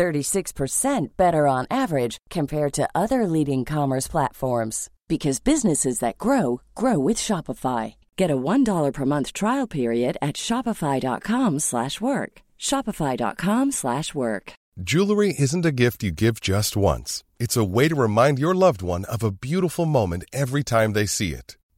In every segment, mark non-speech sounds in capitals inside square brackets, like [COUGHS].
36% better on average compared to other leading commerce platforms because businesses that grow grow with Shopify. Get a $1 per month trial period at shopify.com/work. shopify.com/work. Jewelry isn't a gift you give just once. It's a way to remind your loved one of a beautiful moment every time they see it.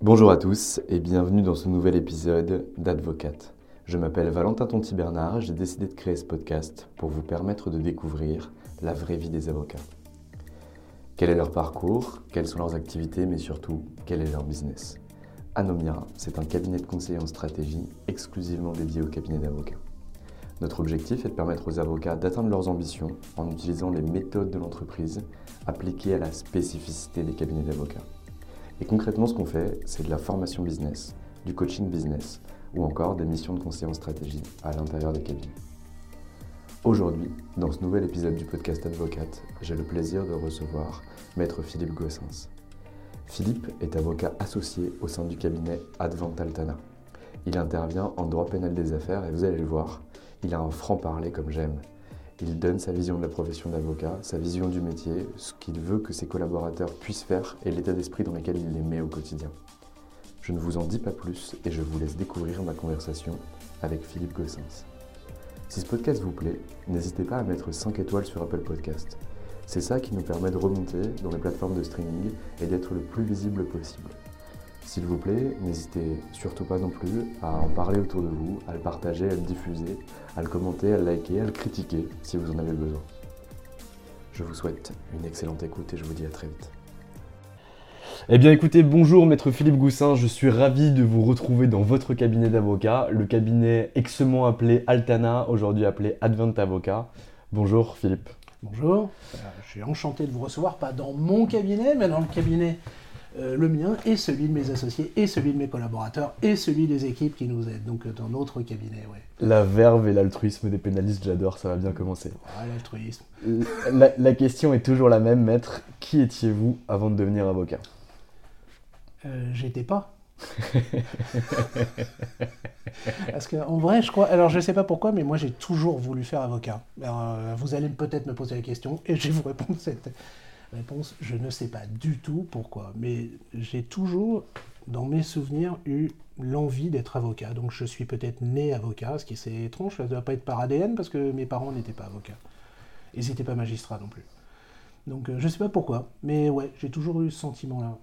Bonjour à tous et bienvenue dans ce nouvel épisode d'Advocate. Je m'appelle Valentin Tonti-Bernard, j'ai décidé de créer ce podcast pour vous permettre de découvrir la vraie vie des avocats. Quel est leur parcours, quelles sont leurs activités, mais surtout, quel est leur business? Anomia, c'est un cabinet de conseil en stratégie exclusivement dédié aux cabinets d'avocats. Notre objectif est de permettre aux avocats d'atteindre leurs ambitions en utilisant les méthodes de l'entreprise appliquées à la spécificité des cabinets d'avocats. Et concrètement, ce qu'on fait, c'est de la formation business, du coaching business ou encore des missions de conseil en stratégie à l'intérieur des cabinets. Aujourd'hui, dans ce nouvel épisode du podcast Advocate, j'ai le plaisir de recevoir Maître Philippe Gossens. Philippe est avocat associé au sein du cabinet Advent Altana. Il intervient en droit pénal des affaires et vous allez le voir, il a un franc-parler comme j'aime. Il donne sa vision de la profession d'avocat, sa vision du métier, ce qu'il veut que ses collaborateurs puissent faire et l'état d'esprit dans lequel il les met au quotidien. Je ne vous en dis pas plus et je vous laisse découvrir ma conversation avec Philippe Gossens. Si ce podcast vous plaît, n'hésitez pas à mettre 5 étoiles sur Apple Podcast. C'est ça qui nous permet de remonter dans les plateformes de streaming et d'être le plus visible possible. S'il vous plaît, n'hésitez surtout pas non plus à en parler autour de vous, à le partager, à le diffuser, à le commenter, à le liker, à le critiquer si vous en avez besoin. Je vous souhaite une excellente écoute et je vous dis à très vite. Eh bien écoutez, bonjour maître Philippe Goussin, je suis ravi de vous retrouver dans votre cabinet d'avocat, le cabinet exement appelé Altana, aujourd'hui appelé Advent Avocat. Bonjour Philippe. Bonjour, euh, je suis enchanté de vous recevoir, pas dans mon cabinet, mais dans le cabinet euh, le mien et celui de mes associés et celui de mes collaborateurs et celui des équipes qui nous aident, donc euh, dans notre cabinet. Ouais. La verve et l'altruisme des pénalistes, j'adore, ça va bien commencer. L'altruisme. La, la question est toujours la même, maître. Qui étiez-vous avant de devenir avocat? Euh, J'étais pas. [LAUGHS] Parce qu'en vrai, je crois. Alors, je sais pas pourquoi, mais moi, j'ai toujours voulu faire avocat. Euh, vous allez peut-être me poser la question et je vais vous répondre cette réponse. Je ne sais pas du tout pourquoi, mais j'ai toujours, dans mes souvenirs, eu l'envie d'être avocat. Donc, je suis peut-être né avocat, ce qui est étrange. Ça ne doit pas être par ADN parce que mes parents n'étaient pas avocats. Ils n'étaient pas magistrats non plus. Donc, euh, je sais pas pourquoi, mais ouais, j'ai toujours eu ce sentiment-là.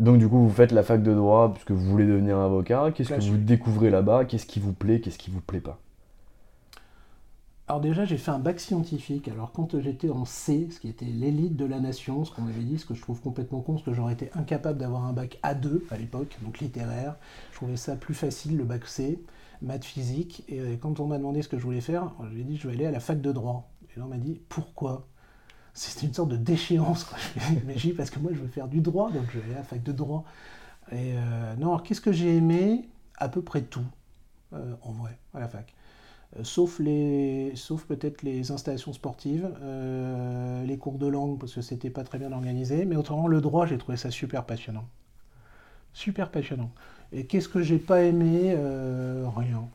Donc du coup, vous faites la fac de droit puisque vous voulez devenir avocat. Qu'est-ce que vous découvrez là-bas? Qu'est-ce qui vous plaît? Qu'est-ce qui vous plaît pas? Alors déjà, j'ai fait un bac scientifique. Alors quand j'étais en C, ce qui était l'élite de la nation, ce qu'on avait dit, ce que je trouve complètement con, parce que j'aurais été incapable d'avoir un bac A2 à l'époque, donc littéraire. Je trouvais ça plus facile, le bac C, maths physique. Et euh, quand on m'a demandé ce que je voulais faire, j'ai dit je vais aller à la fac de droit. Et là, on m'a dit pourquoi? C'était une sorte de déchéance. [LAUGHS] Mais j'ai parce que moi, je veux faire du droit, donc je vais aller à la fac de droit. Et euh, non, alors qu'est-ce que j'ai aimé? À peu près tout, euh, en vrai, à la fac. Euh, sauf, les, sauf peut-être les installations sportives, euh, les cours de langue, parce que c'était pas très bien organisé. Mais autrement, le droit, j'ai trouvé ça super passionnant. Super passionnant. Et qu'est-ce que j'ai pas aimé euh, Rien.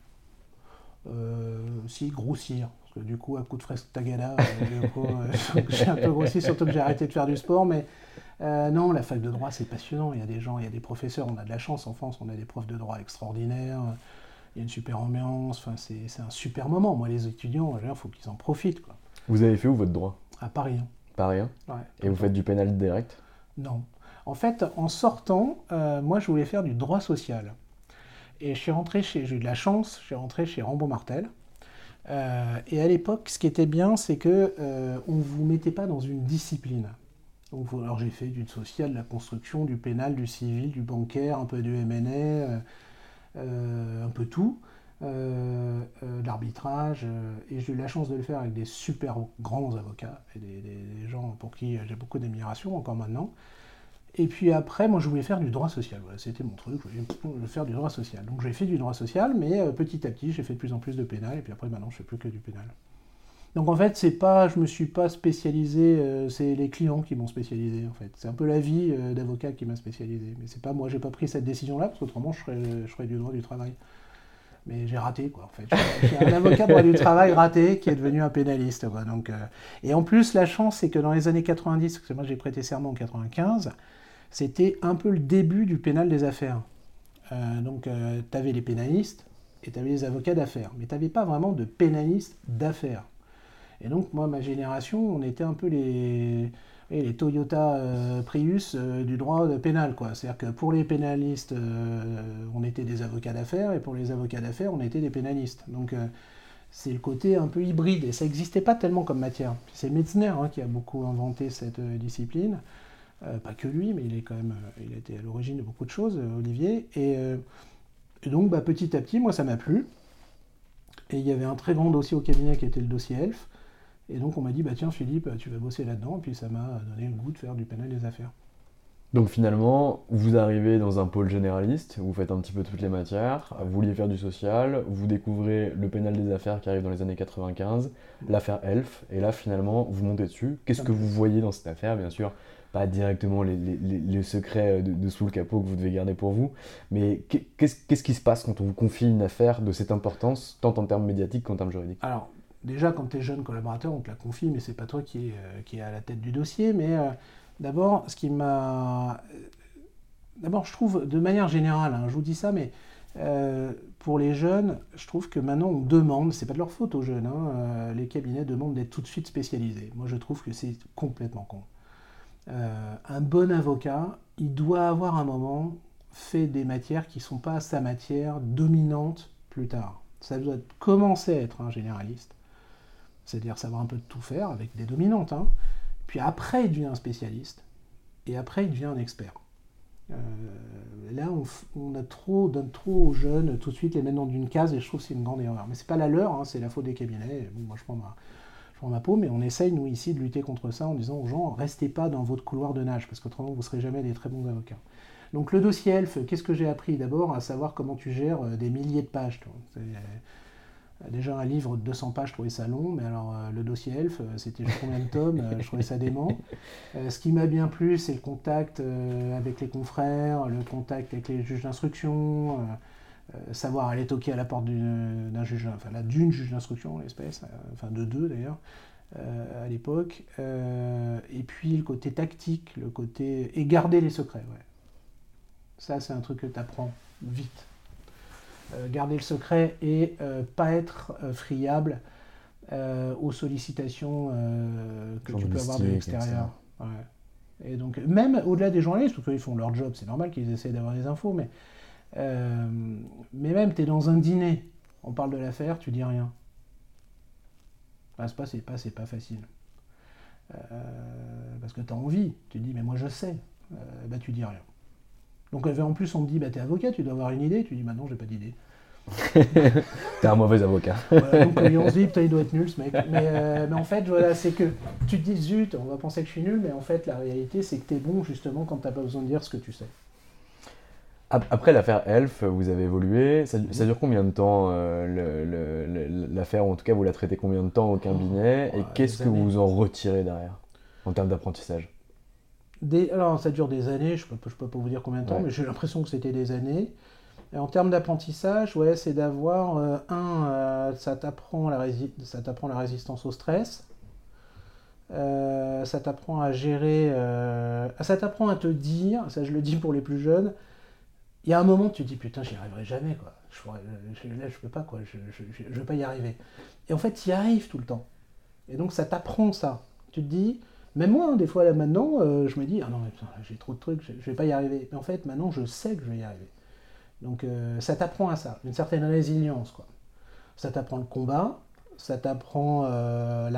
Euh, si, grossir. Parce que du coup, à coup de fresque tagada, [LAUGHS] j'ai un peu grossi, surtout que j'ai arrêté de faire du sport. Mais euh, non, la fac de droit, c'est passionnant. Il y a des gens, il y a des professeurs. On a de la chance en France, on a des profs de droit extraordinaires. Il y a une super ambiance. Enfin, c'est un super moment. Moi, les étudiants, il faut qu'ils en profitent. Quoi. Vous avez fait où votre droit? À Paris. hein. Rien. Ouais. Et vous faites du pénal direct? Non. En fait, en sortant, euh, moi, je voulais faire du droit social. Et je suis rentré chez, j'ai eu de la chance, je suis rentré chez Rambo Martel. Euh, et à l'époque, ce qui était bien, c'est que euh, on vous mettait pas dans une discipline. Donc, alors j'ai fait du social, de la construction, du pénal, du civil, du bancaire, un peu du M&A, un peu tout, euh, euh, l'arbitrage. euh, et j'ai eu la chance de le faire avec des super grands avocats des, gens pour qui j'ai beaucoup d'admiration encore maintenant. Et puis après, moi, je voulais faire du droit social. C'était mon truc. Je voulais faire du droit social. Donc j'ai fait du droit social, mais euh, petit à petit, j'ai fait de plus en plus de pénal. Et puis après, maintenant, je fais plus que du pénal. Donc en fait, c'est pas, je me suis pas spécialisé. euh, c'est les clients qui m'ont spécialisé. En fait, c'est un peu la vie euh, d'avocat qui m'a spécialisé. Mais c'est pas moi, j'ai pas pris cette décision-là parce qu'autrement, je ferais, je ferais du droit du travail. Mais j'ai raté, quoi, en fait. Suis un avocat droit du travail raté qui est devenu un pénaliste, quoi. Euh, Et en plus, la chance, c'est que dans les années 90, parce que moi j'ai prêté serment en 95, c'était un peu le début du pénal des affaires. Donc, tu avais les pénalistes et tu avais les avocats d'affaires. Mais tu n'avais pas vraiment de pénalistes d'affaires. Et donc, moi, ma génération, on était un peu les, les Toyota euh, Prius euh, du droit pénal. C'est-à-dire que pour les pénalistes, euh, on était des avocats d'affaires, et pour les avocats d'affaires, on était des pénalistes. Donc, c'est le côté un peu hybride, et ça n'existait pas tellement comme matière. C'est Metzner hein, qui a beaucoup inventé cette discipline. Pas que lui, mais il est quand même, il a été à l'origine de beaucoup de choses, Olivier. Et, et donc, bah, petit à petit, moi, ça m'a plu. Et il y avait un très grand dossier au cabinet qui était le dossier Elf. Et donc, on m'a dit, bah tiens, Philippe, tu vas bosser là-dedans. Puis, ça m'a donné le goût de faire du pénal des affaires. Donc finalement, vous arrivez dans un pôle généraliste, vous faites un petit peu toutes les matières, vous vouliez faire du social, vous découvrez le pénal des affaires qui arrive dans les années 95, l'affaire Elf, et là finalement, vous montez dessus. Qu'est-ce que vous voyez dans cette affaire? Bien sûr, pas directement les, les- les- les secrets de, de sous le capot que vous devez garder pour vous, mais qu'est- qu'est-ce qui se passe quand on vous confie une affaire de cette importance, tant en termes médiatiques qu'en termes juridiques? Alors, déjà, quand tu es jeune collaborateur, on te la confie, mais c'est pas toi qui est, euh, à la tête du dossier. Mais euh, d'abord, ce qui m'a. D'abord, je trouve, de manière générale, hein, je vous dis ça, mais euh, pour les jeunes, je trouve que maintenant on demande, c'est pas de leur faute aux jeunes, hein, euh, les cabinets demandent d'être tout de suite spécialisés. Moi, je trouve que c'est complètement con. Euh, un bon avocat, il doit avoir un moment fait des matières qui ne sont pas sa matière dominante plus tard. Ça doit commencer à être un généraliste, c'est-à-dire savoir un peu tout faire avec des dominantes. hein. Puis après, il devient un spécialiste, et après, il devient un expert. Euh, là, on, a trop, donne trop aux jeunes tout de suite les mettre dans une case, et je trouve que c'est une grande erreur. Mais c'est pas la leur, hein, c'est la faute des cabinets. Bon, moi, je prends ma, peau, mais on essaye, nous, ici, de lutter contre ça en disant aux gens, restez pas dans votre couloir de nage, parce qu'autrement, vous ne serez jamais des très bons avocats. Donc, le dossier ELF, qu'est-ce que j'ai appris? D'abord, à savoir comment tu gères euh, des milliers de pages. Déjà, un livre de 200 pages, je trouvais ça long, mais alors, euh, le dossier ELF, euh, c'était combien de tomes, euh, je trouvais ça dément. Ce qui m'a bien plu, c'est le contact avec les confrères, le contact avec les juges d'instruction, savoir aller toquer à la porte d'un juge, enfin d'une juge d'instruction l'espèce, enfin de deux d'ailleurs, à l'époque. Et puis le côté tactique, le côté. et garder les secrets, ouais. Ça, c'est un truc que tu apprends vite. Euh, garder le secret et euh, pas être euh, friable aux sollicitations que tu peux avoir de l'extérieur. Ouais. Et donc, même au-delà des journalistes, parce qu'ils font leur job, c'est normal qu'ils essaient d'avoir des infos, mais, euh, mais même, tu es dans un dîner, on parle de l'affaire, tu dis rien. Bah, c'est pas, c'est pas, c'est pas facile. Euh, parce que tu as envie, tu te dis, mais moi je sais, Euh, bah tu dis rien. Donc euh, en plus, on me dit, bah t'es avocat, tu dois avoir une idée, tu dis, bah non, j'ai pas d'idée. [LAUGHS] T'es un mauvais avocat. Voilà, donc on se dit, putain, il doit être nul ce mec. Mais, euh, mais en fait, voilà, c'est que tu te dis, zut, on va penser que je suis nul, mais en fait, la réalité, c'est que t'es bon justement quand t'as pas besoin de dire ce que tu sais. Ap- Après l'affaire Elf, vous avez évolué. Ça, ça dure combien de temps euh, l'affaire, ou en tout cas vous la traitez combien de temps au cabinet? Et Ouais, qu'est-ce que vous en retirez derrière en termes d'apprentissage? Des, alors ça dure des années, je peux, je peux pas vous dire combien de temps, Ouais. mais j'ai l'impression que c'était des années. Et en termes d'apprentissage, ouais, c'est d'avoir euh, un, euh, ça t'apprend la, rési- ça t'apprend la résistance au stress. Euh, ça t'apprend à gérer, ça t'apprend à te dire, ça je le dis pour les plus jeunes, il y a un moment tu te dis putain j'y arriverai jamais quoi, je, pourrais- je- là je peux pas quoi, je, je, je, vais pas y arriver. Et en fait tu y arrives tout le temps. Et donc ça t'apprend ça. Tu te dis, même moi hein, des fois là maintenant, euh, je me dis ah non mais putain, j'ai trop de trucs, je, je vais pas y arriver. Mais en fait maintenant je sais que je vais y arriver. Donc euh, ça t'apprend à ça, une certaine résilience quoi. Ça t'apprend le combat, ça t'apprend euh,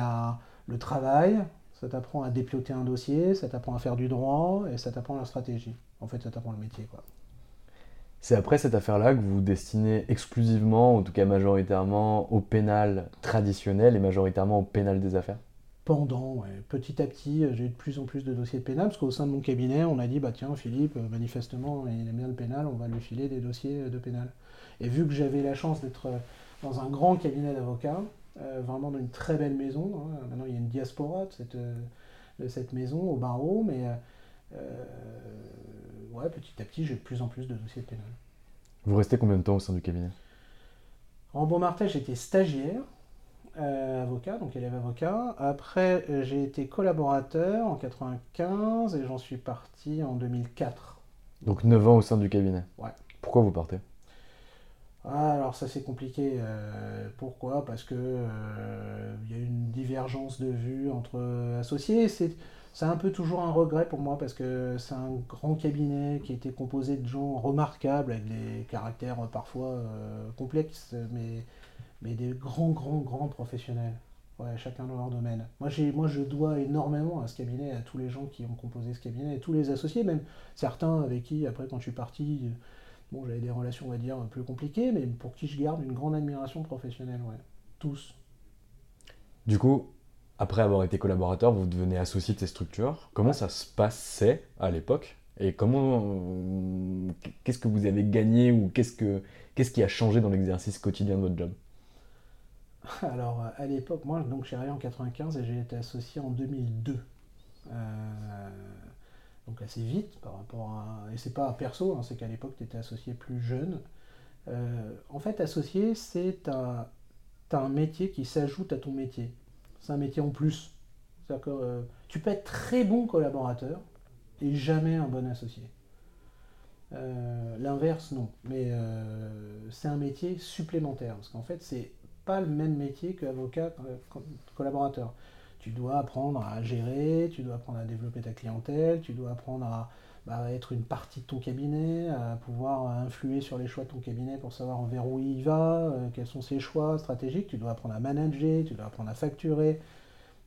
le travail, ça t'apprend à dépioter un dossier, ça t'apprend à faire du droit et ça t'apprend la stratégie. En fait ça t'apprend le métier quoi. C'est après cette affaire-là que vous vous destinez exclusivement, en tout cas majoritairement, au pénal traditionnel et majoritairement au pénal des affaires? Pendant, ouais. petit à petit, euh, j'ai eu de plus en plus de dossiers de pénal, parce qu'au sein de mon cabinet, on a dit, bah tiens, Philippe, euh, manifestement, il aime bien le pénal, on va lui filer des dossiers euh, de pénal. Et vu que j'avais la chance d'être dans un grand cabinet d'avocats, euh, vraiment dans une très belle maison, hein, maintenant il y a une diaspora de cette, de cette maison au barreau, mais euh, ouais, petit à petit, j'ai de plus en plus de dossiers de pénal. Vous restez combien de temps au sein du cabinet? En Beaumartais, j'étais stagiaire, euh, avocat, donc élève avocat. Après, euh, j'ai été collaborateur en 95 et j'en suis parti en 2004. Donc 9 ans au sein du cabinet. Ouais. Pourquoi vous partez? Ah, alors ça c'est compliqué. euh, pourquoi? Parce que euh, il y a une divergence de vues entre associés. C'est un peu toujours un regret pour moi parce que c'est un grand cabinet qui était composé de gens remarquables avec des caractères parfois euh, complexes, mais, mais des grands, grands, grands professionnels. Ouais, chacun dans leur domaine. Moi, moi, je dois énormément à ce cabinet, à tous les gens qui ont composé ce cabinet, et tous les associés, même certains avec qui, après, quand je suis parti, bon, j'avais des relations, on va dire, plus compliquées, mais pour qui je garde une grande admiration professionnelle, ouais. Tous. Du coup, après avoir été collaborateur, vous devenez associé de ces structures. Comment ça se passait à l'époque Et comment. euh, Qu'est-ce que vous avez gagné ou qu'est-ce, que, qu'est-ce qui a changé dans l'exercice quotidien de votre job? [LAUGHS] Alors, à l'époque, moi, donc, j'ai arrivé en 95 et j'ai été associé en 2002. Euh, donc assez vite par rapport à... Et c'est pas perso, hein, c'est qu'à l'époque, tu étais associé plus jeune. Euh, en fait, associé, c'est un, métier qui s'ajoute à ton métier. C'est un métier en plus. C'est-à-dire que euh, tu peux être très bon collaborateur et jamais un bon associé. Euh, L'inverse, non. Mais euh, c'est un métier supplémentaire. Parce qu'en fait, c'est le même métier qu'avocat euh, co- collaborateur. Tu dois apprendre à gérer, tu dois apprendre à développer ta clientèle, tu dois apprendre à bah, être une partie de ton cabinet, à pouvoir influer sur les choix de ton cabinet pour savoir vers où il va, euh, quels sont ses choix stratégiques. Tu dois apprendre à manager, tu dois apprendre à facturer,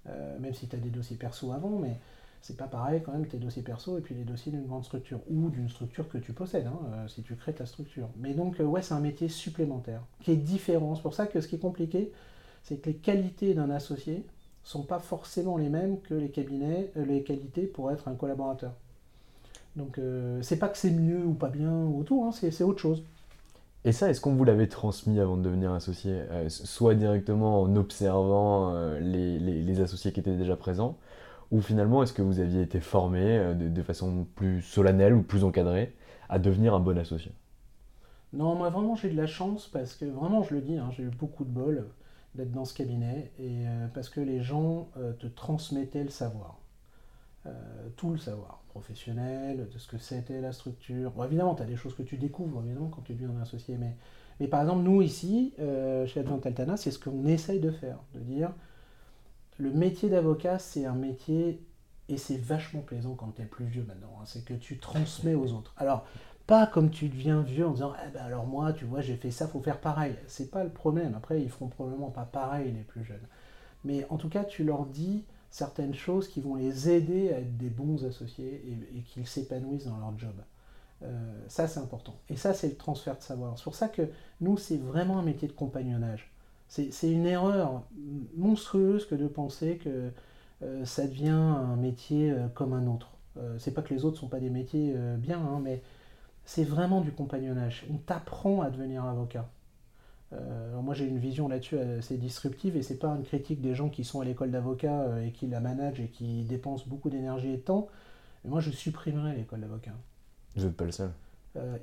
euh, même si tu as des dossiers perso avant, mais c'est pas pareil quand même tes dossiers perso et puis les dossiers d'une grande structure ou d'une structure que tu possèdes, hein, euh, si tu crées ta structure. Mais donc, euh, ouais, c'est un métier supplémentaire qui est différent. C'est pour ça que ce qui est compliqué, c'est que les qualités d'un associé sont pas forcément les mêmes que les cabinets, euh, les qualités pour être un collaborateur. Donc, c'est pas que c'est mieux ou pas bien ou tout, hein, c'est autre chose. Et ça, est-ce qu'on vous l'avait transmis avant de devenir associé Soit directement en observant les- les associés qui étaient déjà présents, ou finalement, est-ce que vous aviez été formé euh, de, façon plus solennelle ou plus encadrée à devenir un bon associé? Non, moi vraiment j'ai de la chance parce que vraiment je le dis, hein, j'ai eu beaucoup de bol d'être dans ce cabinet et euh, parce que les gens euh, te transmettaient le savoir, Euh, tout le savoir professionnel, de ce que c'était la structure. Bon, évidemment, tu as des choses que tu découvres évidemment quand tu deviens un associé, mais, mais par exemple nous ici, euh, chez Advent Altana, c'est ce qu'on essaye de faire, de dire le métier d'avocat c'est un métier et c'est vachement plaisant quand tu es plus vieux maintenant, hein, c'est que tu transmets aux autres. Alors pas comme tu deviens vieux en disant eh ben alors moi tu vois j'ai fait ça faut faire pareil. C'est pas le problème. Après ils feront probablement pas pareil les plus jeunes. Mais en tout cas tu leur dis certaines choses qui vont les aider à être des bons associés et, qu'ils s'épanouissent dans leur job. Euh, ça c'est important. Et ça c'est le transfert de savoir. C'est pour ça que nous c'est vraiment un métier de compagnonnage c'est une erreur monstrueuse que de penser que euh, ça devient un métier euh, comme un autre Euh, c'est pas que les autres sont pas des métiers euh, bien hein, mais c'est vraiment du compagnonnage. On t'apprend à devenir avocat. Alors moi j'ai une vision là-dessus assez disruptive et c'est pas une critique des gens qui sont à l'école d'avocat et qui la managent et qui dépensent beaucoup d'énergie et de temps. Mais moi, je supprimerais l'école d'avocat. Vous n'êtes pas le seul.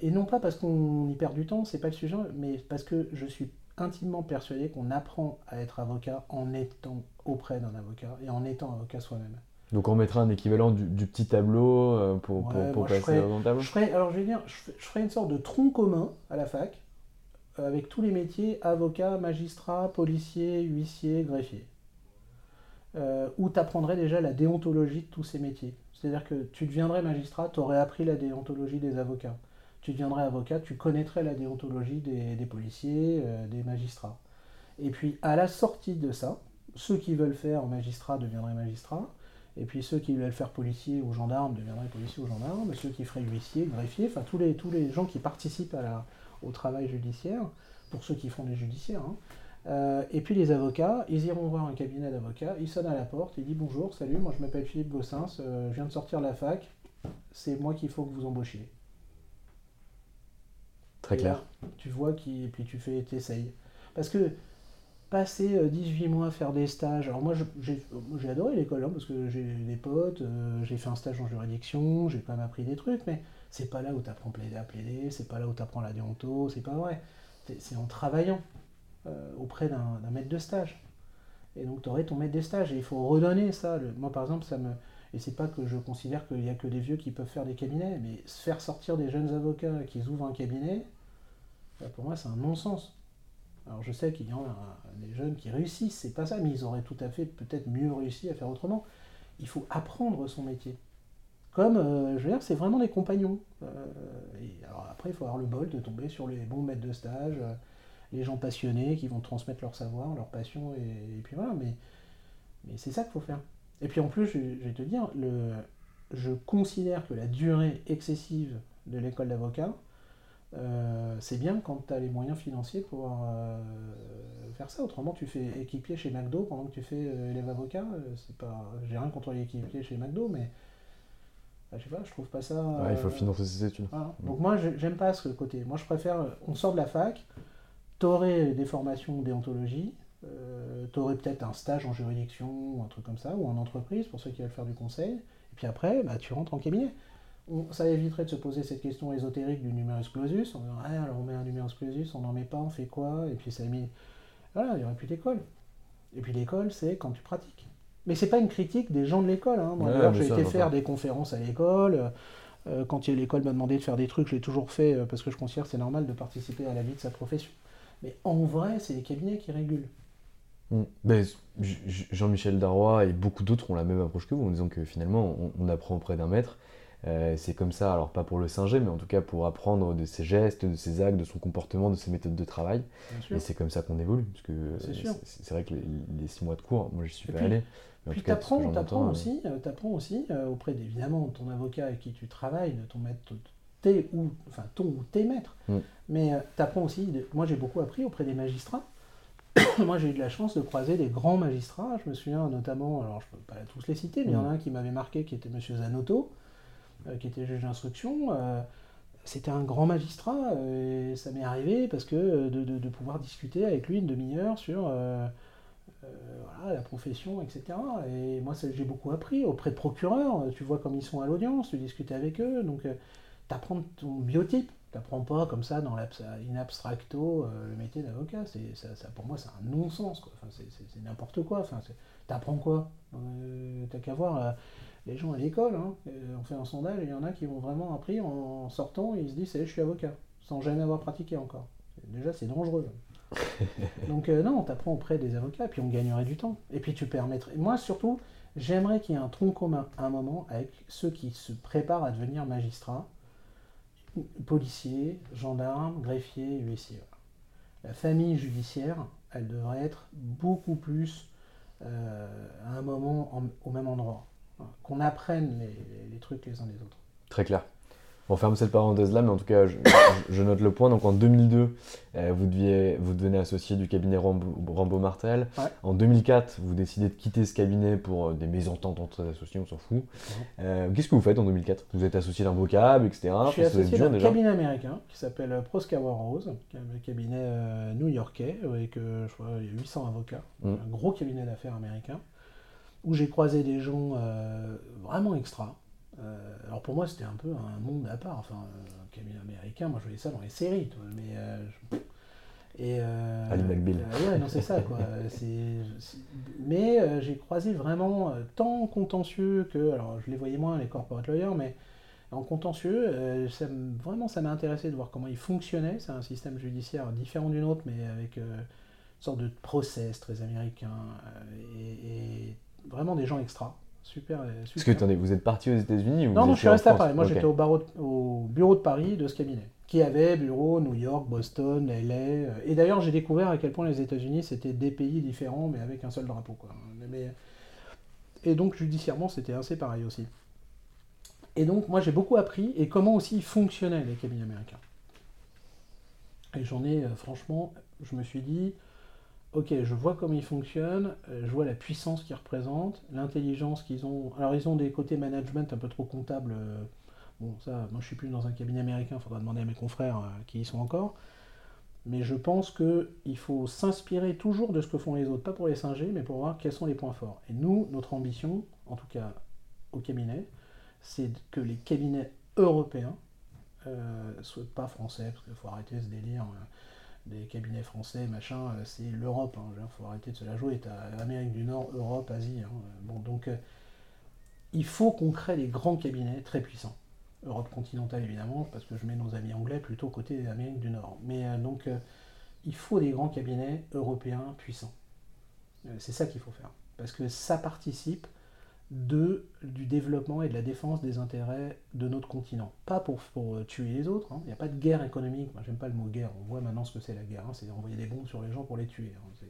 Et non pas parce qu'on y perd du temps, c'est pas le sujet, mais parce que je suis intimement persuadé qu'on apprend à être avocat en étant auprès d'un avocat et en étant avocat soi-même. Donc on mettra un équivalent du, du petit tableau euh, pour, Ouais, pour passer ferais- dans le tableau. Je ferais, alors je vais dire, je ferais une sorte de tronc commun à la fac euh, avec tous les métiers avocat, magistrat, policier, huissier, greffier. Euh, où tu apprendrais déjà la déontologie de tous ces métiers. C'est-à-dire que tu deviendrais magistrat, tu aurais appris la déontologie des avocats. Tu deviendrais avocat, tu connaîtrais la déontologie des, policiers, euh, des magistrats. Et puis à la sortie de ça, ceux qui veulent faire magistrat deviendraient magistrats, et puis ceux qui veulent faire policier ou gendarme deviendraient policier ou gendarme, ceux qui feraient huissier, greffier, enfin tous les, tous les gens qui participent au travail judiciaire, pour ceux qui font des judiciaires. hein. Euh, et puis les avocats, ils iront voir un cabinet d'avocats, ils sonnent à la porte, ils disent bonjour, salut, moi je m'appelle Philippe Gossens, euh, je viens de sortir de la fac, c'est moi qu'il faut que vous embauchiez. Très clair. là, tu vois qui, et puis tu fais, t'essayes. Parce que passer euh, 18 mois à faire des stages, alors moi j'ai adoré l'école, hein, parce que j'ai des potes, euh, j'ai fait un stage en juridiction, j'ai quand même appris des trucs, mais c'est pas là où tu apprends à plaider, c'est pas là où tu apprends la déonto, c'est pas vrai. C'est- en travaillant euh, auprès d'un maître de stage. Et donc tu aurais ton maître des stages, et il faut redonner ça. Le- moi par exemple, ça me. Et c'est pas que je considère qu'il n'y a que des vieux qui peuvent faire des cabinets, mais se faire sortir des jeunes avocats qui ouvrent un cabinet, pour moi, c'est un non-sens. Alors je sais qu'il y en a euh, des jeunes qui réussissent, c'est pas ça, mais ils auraient tout à fait peut-être mieux réussi à faire autrement. Il faut apprendre son métier. Comme, euh, je veux dire, c'est vraiment des compagnons. Euh, alors après, il faut avoir le bol de tomber sur les bons maîtres de stage, les gens passionnés qui vont transmettre leur savoir, leur passion, et, puis voilà. Mais, c'est ça qu'il faut faire. Et puis en plus, je, vais te dire, je considère que la durée excessive de l'école d'avocat, euh, c'est bien quand tu as les moyens financiers pour euh, faire ça. Autrement, tu fais équipier chez McDo pendant que tu fais euh, élève avocat. euh, c'est pas, j'ai rien contre les équipiers chez McDo, mais bah, je sais pas, je trouve pas ça. Ouais, il faut financer ses études. voilà. Donc moi, je- j'aime pas ce côté. Moi, je préfère, on sort de la fac, t'aurais des formations déontologie, t'aurais peut-être un stage en juridiction ou un truc comme ça, ou en entreprise pour ceux qui veulent faire du conseil, et puis après, bah, tu rentres en cabinet. Ça éviterait de se poser cette question ésotérique du numerus clausus, en disant, ah, alors on met un numerus clausus, on n'en met pas, on fait quoi, et puis ça mis... Voilà, il n'y aurait plus d'école. Et puis l'école, c'est quand tu pratiques. Mais c'est pas une critique des gens de l'école. Hein. Moi, Ouais, j'ai été faire des conférences à l'école. Euh, quand il y a- l'école m'a demandé de faire des trucs, je l'ai toujours fait euh, parce que je considère que c'est normal de participer à la vie de sa profession. Mais en vrai, c'est les cabinets qui régulent. Mm. Ben, Jean-Michel Darrois et beaucoup d'autres ont la même approche que vous en disant que finalement on, on apprend auprès d'un maître. Euh, c'est comme ça, alors pas pour le singer, mais en tout cas pour apprendre de ses gestes, de ses actes, de son comportement, de ses méthodes de travail. Et c'est comme ça qu'on évolue. Parce que C'est sûr. c'est vrai que les, les six mois de cours, moi je suis Et pas puis- allé. mais Puis t'apprends, t'apprends euh, aussi, euh, t'apprends aussi euh, auprès évidemment de ton avocat avec qui tu travailles, de ton maître, tes ou enfin ton ou tes maîtres. Mm. Mais euh, t'apprends aussi. de- moi, j'ai beaucoup appris auprès des magistrats. [COUGHS] moi, j'ai eu de la chance de croiser des grands magistrats. Je me souviens notamment, alors je peux pas tous les citer, mais il y en a Mm. un qui m'avait marqué, qui était Monsieur Zanotto, euh, qui était juge d'instruction. Euh, c'était un grand magistrat euh, et ça m'est arrivé parce que euh, de, de- pouvoir discuter avec lui une demi-heure sur euh, euh, voilà, la profession, etc. Et moi, j'ai beaucoup appris auprès de procureurs. Tu vois comme ils sont à l'audience, tu discutes avec eux. Donc, tu apprends ton biotype. Tu n'apprends pas comme ça dans in abstracto euh, le métier d'avocat. Ça, pour moi, c'est un non-sens. Enfin, c'est, n'importe quoi. Enfin, t'apprends quoi? Euh, T'as qu'à voir euh, les gens à l'école. hein. Euh, on fait un sondage et il y en a qui ont vraiment appris en sortant. Ils se disent, est, je suis avocat, sans jamais avoir pratiqué encore. Déjà, c'est dangereux. [LAUGHS] Donc euh, non, on t'apprend auprès des avocats, et puis on gagnerait du temps. Et puis tu permettrais... Moi surtout, j'aimerais qu'il y ait un tronc commun à un moment avec ceux qui se préparent à devenir magistrats, policiers, gendarmes, greffiers, huissiers. La famille judiciaire, elle devrait être beaucoup plus euh, à un moment en- au même endroit. Qu'on apprenne les, trucs les uns des autres. Très clair. On ferme cette parenthèse là, mais en tout cas, je, note le point. Donc en 2002, euh, vous, deviez, vous devenez associé du cabinet Rambo, Rambo Martel. Ouais. En 2004, vous décidez de quitter ce cabinet pour euh, des mésententes entre associés, on s'en fout. Euh, Qu'est-ce que vous faites en 2004 Vous êtes associé d'un vocable, etc. Je suis associé d'un cabinet américain qui s'appelle Proskauer Rose, un cabinet new-yorkais avec je crois, il y a 800 avocats, Mm. un gros cabinet d'affaires américain, où j'ai croisé des gens euh, vraiment extra. Euh, alors pour moi, c'était un peu un monde à part. Enfin, un cabinet américain, moi je voyais ça dans les séries. toi, mais, euh, je- et, euh, Ali McBeal. euh, ouais, non, c'est ça, quoi. [LAUGHS] C'est- c'est- Mais euh, j'ai croisé vraiment euh, tant contentieux que. Alors, je les voyais moins, les corporate lawyers, mais en contentieux, euh, ça me- vraiment, ça m'a intéressé de voir comment ils fonctionnaient. C'est un système judiciaire différent du nôtre, mais avec euh, une sorte de process très américain. euh, et, et vraiment des gens extra. Super. euh, Parce super. que attendez, vous êtes parti aux États-Unis ou Non, non, je suis resté à Paris. Moi, j'étais au, au bureau de Paris de ce cabinet, qui avait bureau New York, Boston, LA. euh, Et d'ailleurs, j'ai découvert à quel point les États-Unis, c'était des pays différents, mais avec un seul drapeau. Quoi. Mais- Et donc, judiciairement, c'était assez pareil aussi. Et donc, moi, j'ai beaucoup appris et comment aussi fonctionnaient les cabinets américains. Et j'en ai, euh, franchement, je me suis dit, ok, je vois comment ils fonctionnent, euh, je vois la puissance qu'ils représentent, l'intelligence qu'ils ont. Alors, ils ont des côtés management un peu trop comptables. euh, Bon, ça, moi, je suis plus dans un cabinet américain, il faudra demander à mes confrères euh, qui y sont encore. Mais je pense qu'il faut s'inspirer toujours de ce que font les autres, pas pour les singer, mais pour voir quels sont les points forts. Et nous, notre ambition, en tout cas au cabinet, c'est que les cabinets européens, euh, pas français, parce qu'il faut arrêter ce délire des cabinets français, machin, euh, c'est l'Europe, il faut arrêter de se la jouer, t'as Amérique du Nord, Europe, Asie. hein, euh, bon, donc euh, il faut qu'on crée des grands cabinets très puissants. Europe continentale évidemment, parce que je mets nos amis anglais plutôt côté Amérique du Nord. Mais donc il faut des grands cabinets européens puissants. C'est ça qu'il faut faire. Parce que ça participe de, du développement et de la défense des intérêts de notre continent. Pas pour, euh, tuer les autres, hein. il n'y a pas de guerre économique. Moi j'aime pas le mot guerre, on voit maintenant ce que c'est la guerre, hein. c'est envoyer des bombes sur les gens pour les tuer. hein.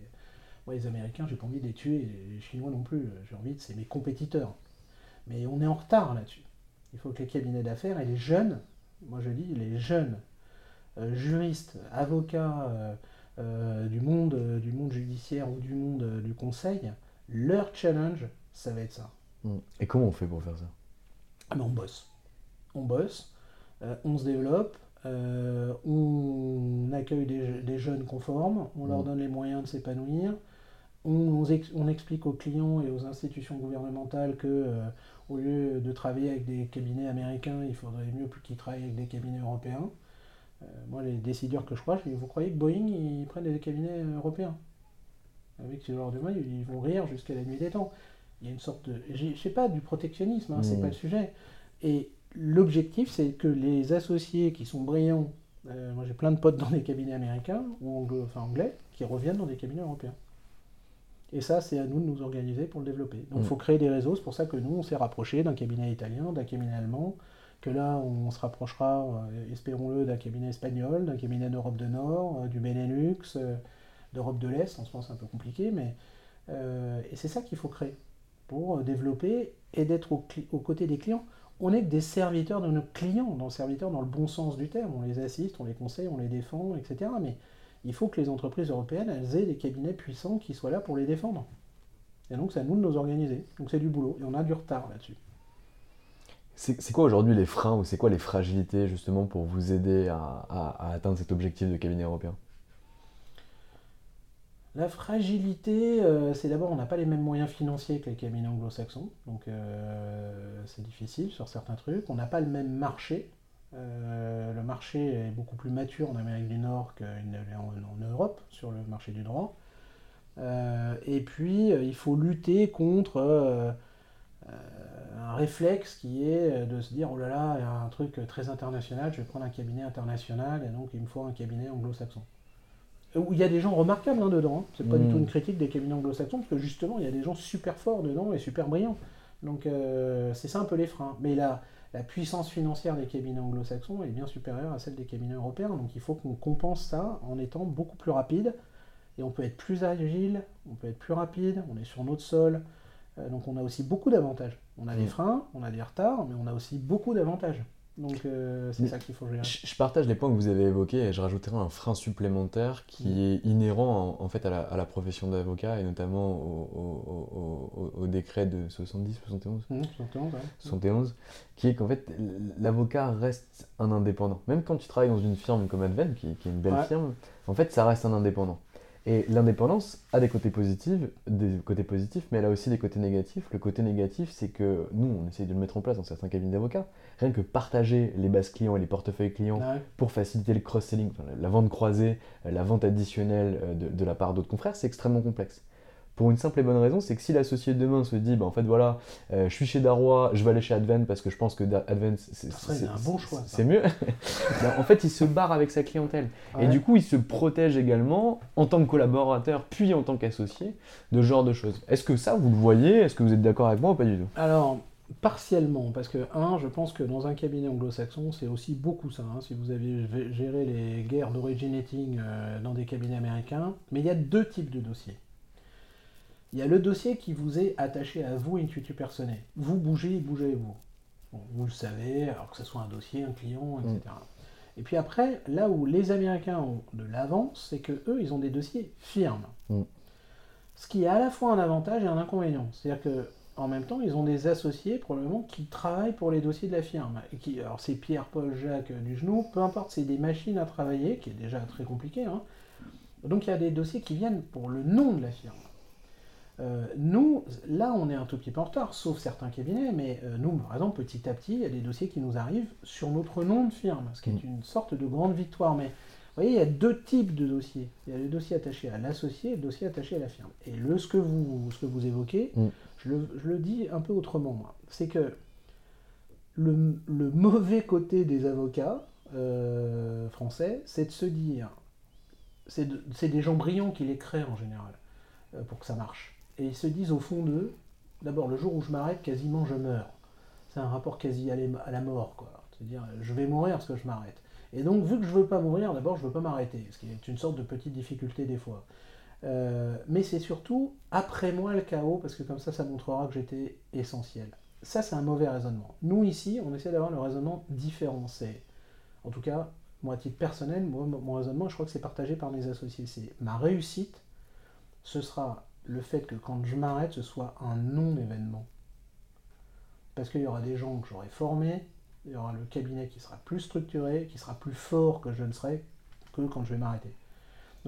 Moi les Américains, j'ai pas envie de les tuer, les Chinois non plus, j'ai envie de, c'est mes compétiteurs. Mais on est en retard là-dessus. Il faut que les cabinets d'affaires et les jeunes, moi je dis les jeunes euh, juristes, avocats euh, du, monde, judiciaire ou du monde du conseil, leur challenge, ça va être ça. Mm. Et comment on fait pour faire ça Ah, mais on bosse. On bosse, euh, on se développe, euh, on accueille des, des jeunes conformes, on leur Mm. donne les moyens de s'épanouir, on, on ex- on explique aux clients et aux institutions gouvernementales que euh, au lieu de travailler avec des cabinets américains, il faudrait mieux qu'ils travaillent avec des cabinets européens. Moi, les décideurs que je crois, je dis, vous croyez que Boeing, ils prennent des cabinets européens? Avec ce genre de main, ils vont rire jusqu'à la nuit des temps. Il y a une sorte de... Je sais pas, du protectionnisme, hein, c'est Mm. pas le sujet. Et l'objectif, c'est que les associés qui sont brillants, euh, moi j'ai plein de potes dans des cabinets américains, ou anglo- enfin anglais, qui reviennent dans des cabinets européens. Et ça, c'est à nous de nous organiser pour le développer. Donc il Mm. faut créer des réseaux, c'est pour ça que nous, on s'est rapprochés d'un cabinet italien, d'un cabinet allemand, que là, on se rapprochera, euh, espérons-le, d'un cabinet espagnol, d'un cabinet d'Europe du Nord, euh, du Benelux, d'Europe de l'Est, en ce moment c'est un peu compliqué, mais... et c'est ça qu'il faut créer pour euh, développer et d'être au aux côtés des clients. On n'est que des serviteurs de nos clients, dans serviteurs dans le bon sens du terme. On les assiste, on les conseille, on les défend, etc. Mais il faut que les entreprises européennes, aient des cabinets puissants qui soient là pour les défendre. Et donc, c'est à nous de nous organiser. Donc, c'est du boulot. Et on a du retard là-dessus. C'est quoi aujourd'hui les freins ou c'est quoi les fragilités justement pour vous aider à atteindre cet objectif de cabinet européen? La fragilité, euh, c'est d'abord, on n'a pas les mêmes moyens financiers que les cabinets anglo-saxons, donc euh, c'est difficile sur certains trucs. On n'a pas le même marché. Euh, le marché est beaucoup plus mature en Amérique du Nord qu'en en Europe sur le marché du droit. Et puis, il faut lutter contre un réflexe qui est de se dire oh là là, il y a un truc très international, je vais prendre un cabinet international et donc il me faut un cabinet anglo-saxon. Où il y a des gens remarquables hein, dedans, hein. c'est pas du Mm. tout une critique des cabinets anglo-saxons, parce que justement il y a des gens super forts dedans et super brillants. Donc euh, c'est ça un peu les freins. Mais la, la puissance financière des cabinets anglo-saxons est bien supérieure à celle des cabinets européens, donc il faut qu'on compense ça en étant beaucoup plus rapide. Et on peut être plus agile, on peut être plus rapide, on est sur notre sol. Euh, donc on a aussi beaucoup d'avantages. On a des Mm. freins, on a des retards, mais on a aussi beaucoup d'avantages. Donc euh, c'est ça qu'il faut gérer. Je, je partage les points que vous avez évoqués et je rajouterai un frein supplémentaire qui Mm. est inhérent en, en fait à la, à la profession d'avocat et notamment au, au- au- au- au décret de 70, 71 Mmh, exactement, ouais. 71, qui est qu'en fait l'avocat reste un indépendant. Même quand tu travailles dans une firme comme Advent, qui, qui est une belle Ouais. firme, en fait ça reste un indépendant. Et l'indépendance a des côtés positifs, des côtés positifs, mais elle a aussi des côtés négatifs. Le côté négatif, c'est que nous, on essaye de le mettre en place dans certains cabinets d'avocats. Rien que partager les bases clients et les portefeuilles clients Ouais. pour faciliter le cross-selling, enfin, la vente croisée, euh, la vente additionnelle euh, de, de la part d'autres confrères, c'est extrêmement complexe. Pour une simple et bonne raison, c'est que si l'associé de demain se dit, bah, en fait voilà, euh, je suis chez Darrois, je vais aller chez Advent parce que je pense que Advent c'est un bon choix, c'est mieux. [LAUGHS] Ben, en fait, il se barre avec sa clientèle. Et du coup, il se protège également en tant que collaborateur, puis en tant qu'associé, de ce genre de choses. Est-ce que ça, vous le voyez? Est-ce que vous êtes d'accord avec moi ou pas du tout? Alors, partiellement, parce que, un, je pense que dans un cabinet anglo-saxon, c'est aussi beaucoup ça. hein, si vous avez géré les guerres d'originating euh, dans des cabinets américains, mais il y a deux types de dossiers. Il y a le dossier qui vous est attaché à vous, intuitu personnel. Vous bougez, bougez-vous. Bon, vous le savez, alors que ce soit un dossier, un client, etc. Et puis après, là où les Américains ont de l'avance, c'est que eux, ils ont des dossiers firmes. Mm. Ce qui est à la fois un avantage et un inconvénient. C'est-à-dire que en même temps, ils ont des associés probablement qui travaillent pour les dossiers de la firme. Et qui, alors c'est Pierre, Paul, Jacques euh, du genou, peu importe, c'est des machines à travailler, qui est déjà très compliqué. hein. Donc il y a des dossiers qui viennent pour le nom de la firme. Euh, nous, là, on est un tout petit peu sauf certains cabinets, mais euh, nous, par exemple, petit à petit, il y a des dossiers qui nous arrivent sur notre nom de firme, ce qui est une sorte de grande victoire. Mais vous voyez, il y a deux types de dossiers. Il y a le dossier attaché à l'associé et le dossier attaché à la firme. Et le, ce, que vous, ce que vous évoquez, Mm. Je, le, dis un peu autrement, moi. C'est que le, mauvais côté des avocats euh, français, c'est de se dire, c'est de- c'est des gens brillants qui les créent en général, euh, pour que ça marche. Et ils se disent au fond d'eux, d'abord, le jour où je m'arrête, quasiment je meurs. C'est un rapport quasi à la- mort, quoi. C'est-à-dire, je vais mourir parce que je m'arrête. Et donc, vu que je veux pas mourir, d'abord, je veux pas m'arrêter, ce qui est une sorte de petite difficulté des fois. Euh, mais c'est surtout après moi le chaos, parce que comme ça, ça montrera que j'étais essentiel. Ça, c'est un mauvais raisonnement. Nous, ici, on essaie d'avoir le raisonnement différent. En tout cas, moi, à titre personnel, moi, mon mon raisonnement, je crois que c'est partagé par mes associés. C'est ma réussite, ce sera le fait que quand je m'arrête, ce soit un non-événement. Parce qu'il y aura des gens que j'aurai formés, il y aura le cabinet qui sera plus structuré, qui sera plus fort que je ne serai que quand je vais m'arrêter.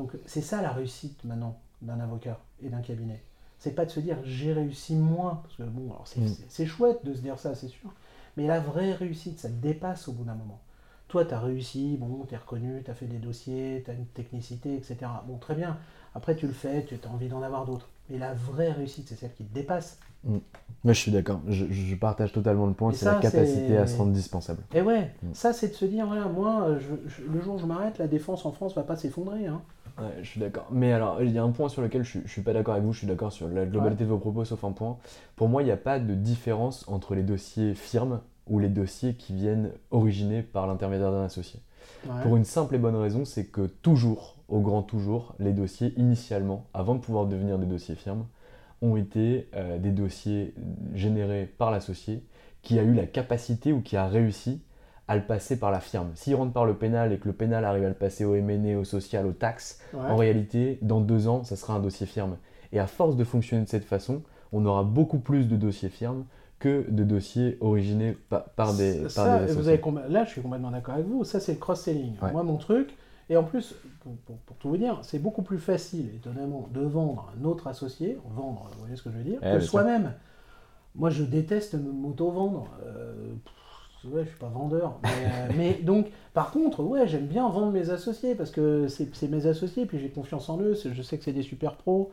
Donc c'est ça la réussite maintenant d'un avocat et d'un cabinet. C'est pas de se dire j'ai réussi moi, parce que bon, alors c'est Mm. chouette de se dire ça, c'est sûr, mais la vraie réussite, ça te dépasse au bout d'un moment. Toi, tu as réussi, bon, tu es reconnu, tu as fait des dossiers, tu as une technicité, etc. Bon, très bien. Après, tu le fais, tu as envie d'en avoir d'autres. Mais la vraie réussite, c'est celle qui te dépasse. Moi, je suis d'accord. Je, je partage totalement le point. C'est la capacité à se rendre dispensable. Et ouais, Mm. ça, c'est de se dire, voilà, moi, je- je- le jour où je m'arrête, la défense en France va pas s'effondrer. Hein. Ouais, je suis d'accord. Mais alors, il y a un point sur lequel je, je suis pas d'accord avec vous. Je suis d'accord sur la globalité de vos propos, sauf un point. Pour moi, il n'y a pas de différence entre les dossiers firmes ou les dossiers qui viennent originés par l'intermédiaire d'un associé. Ouais. Pour une simple et bonne raison, c'est que toujours, au grand toujours, les dossiers initialement, avant de pouvoir devenir des dossiers firmes, ont été euh, des dossiers générés par l'associé qui a eu la capacité ou qui a réussi à le passer par la firme. S'il rentre par le pénal et que le pénal arrive à le passer au MNE, au social, aux taxes, Ouais. en réalité, dans deux ans, ça sera un dossier firme. Et à force de fonctionner de cette façon, on aura beaucoup plus de dossiers firmes que de dossiers originés pa- par des, par des vous avez Là, je suis complètement d'accord avec vous. Ça, c'est le cross-selling. Ouais. Moi, mon truc, et en plus, pour, pour- pour tout vous dire, c'est beaucoup plus facile, étonnamment, de vendre un autre associé, vendre, vous voyez ce que je veux dire, Eh, que soi-même. Moi, je déteste me- m'auto-vendre. Euh, ouais, je suis pas vendeur. Mais, euh, [LAUGHS] mais donc, par contre, ouais, j'aime bien vendre mes associés parce que c'est mes associés, puis j'ai confiance en eux. Je sais que c'est des super pros.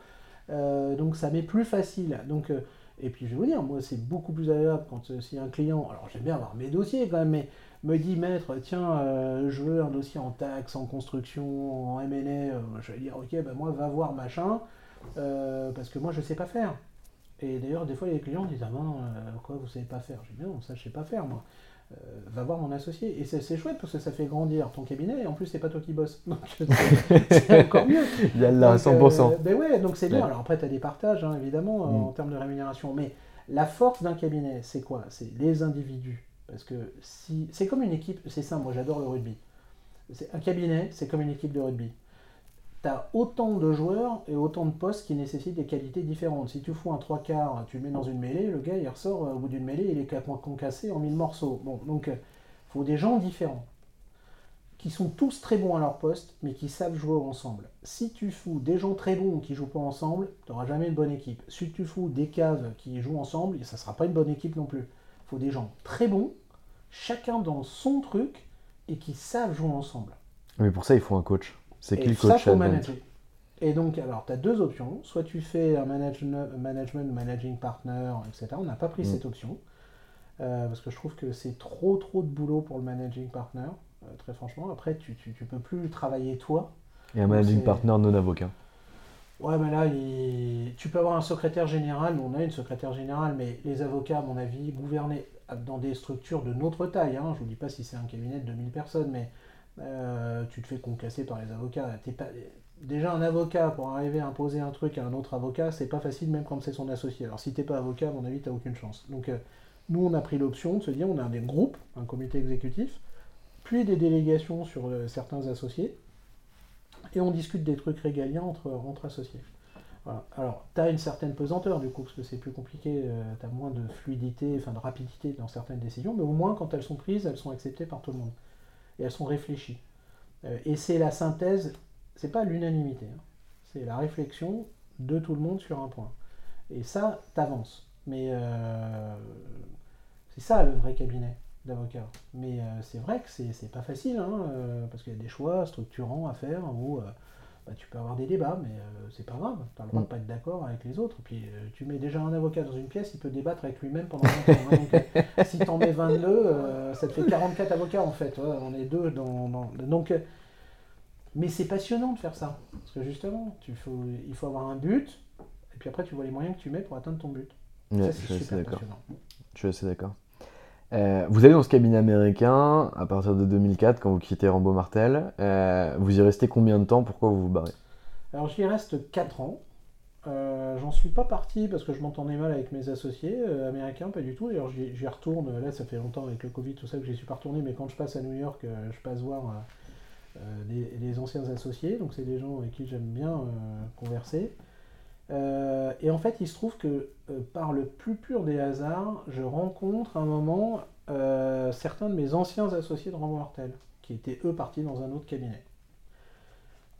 Euh, donc, ça m'est plus facile. Donc, euh, et puis, je vais vous dire, moi, c'est beaucoup plus agréable quand a un client. Alors, j'aime bien avoir mes dossiers quand même, mais me dit, maître, tiens, je veux un dossier en taxe, en construction, en M&A. je vais dire, ok, ben moi, va voir machin, parce que moi, je sais pas faire. Et d'ailleurs, des fois, les clients disent Ah ben, euh, quoi, vous savez pas faire? Je dis Non, ça, je sais pas faire, moi. Euh, va voir mon associé. Et c'est chouette parce que ça fait grandir ton cabinet et en plus, c'est pas toi qui bosse. Donc, [LAUGHS] c'est encore mieux. Il y a là, Donc, 100%. euh, ben ouais, donc c'est bien. Alors après, tu as des partages, hein, évidemment, euh, Mm. en termes de rémunération. Mais la force d'un cabinet, c'est quoi? C'est les individus. Parce que si c'est comme une équipe, c'est simple, moi j'adore le rugby. C'est- Un cabinet, c'est comme une équipe de rugby. Tu as autant de joueurs et autant de postes qui nécessitent des qualités différentes. Si tu fous un trois quarts, tu le mets dans une mêlée, le gars il ressort euh, au bout d'une mêlée, il est ca- concassé en mille morceaux. Bon, donc il faut des gens différents. qui sont tous très bons à leur poste, mais qui savent jouer ensemble. Si tu fous des gens très bons qui jouent pas ensemble, tu n'auras jamais une bonne équipe. Si tu fous des caves qui jouent ensemble, ça ne sera pas une bonne équipe non plus. Il faut des gens très bons, chacun dans son truc, et qui savent jouer ensemble. Mais pour ça, il faut un coach. C'est qui le ça, coach Advent manager. Et donc, alors, tu as deux options. Soit tu fais un management, management managing partner, etc. On n'a pas pris Mm. cette option. euh, parce que je trouve que c'est trop, trop de boulot pour le managing partner, euh, très franchement. Après, tu, tu, tu peux plus travailler toi. Et un managing partner non avocat. Ouais, mais là, il- tu peux avoir un secrétaire général. On a une secrétaire générale, mais les avocats, à mon avis, gouverner dans des structures de notre taille. Hein, je vous dis pas si c'est un cabinet de 2000 personnes, mais euh, tu te fais concasser par les avocats. Déjà, un avocat, pour arriver à imposer un truc à un autre avocat, c'est pas facile, même quand c'est son associé. Alors, si t'es pas avocat, à mon avis, t'as aucune chance. Donc, euh, nous, on a pris l'option de se dire on a des groupes, un comité exécutif, puis des délégations sur euh, certains associés, et on discute des trucs régaliens entre, associés. Alors, tu as une certaine pesanteur du coup, parce que c'est plus compliqué, tu as moins de fluidité, enfin de rapidité dans certaines décisions, mais au moins quand elles sont prises, elles sont acceptées par tout le monde. Et elles sont réfléchies. Euh, et c'est la synthèse, c'est pas l'unanimité, hein. c'est la réflexion de tout le monde sur un point. Et ça, t'avances. Mais euh, c'est ça le vrai cabinet d'avocat. Mais euh, c'est vrai que c'est pas facile, hein, parce qu'il y a des choix structurants à faire bah, tu peux avoir des débats, mais euh, c'est pas grave. Tu as le droit de Mm. pas être d'accord avec les autres. Puis euh, tu mets déjà un avocat dans une pièce, il peut débattre avec lui-même pendant 20 ans. hein. Donc, euh, si t'en mets 22, euh, ça te fait 44 avocats en fait. Ouais, on est deux dans. dans- donc, mais c'est passionnant de faire ça. Parce que justement, tu faut, il faut avoir un but, et puis après tu vois les moyens que tu mets pour atteindre ton but. Ouais, ça, je c'est suis assez super d'accord. passionnant. Je suis assez d'accord. Euh, vous allez dans ce cabinet américain à partir de 2004 quand vous quittez Rambo Martel. Euh, vous y restez combien de temps? Pourquoi vous vous barrez? Alors j'y reste 4 ans. Euh, J'en suis pas parti parce que je m'entendais mal avec mes associés américains, pas du tout. D'ailleurs, j'y retourne. Là, ça fait longtemps avec le Covid, tout ça, que j'y suis pas retourné. Mais quand je passe à New York, je passe voir les, anciens associés. Donc, c'est des gens avec qui j'aime bien converser. Euh, et en fait, il se trouve que euh, par le plus pur des hasards, je rencontre à un moment euh, certains de mes anciens associés de Rambo Martel, qui étaient eux partis dans un autre cabinet.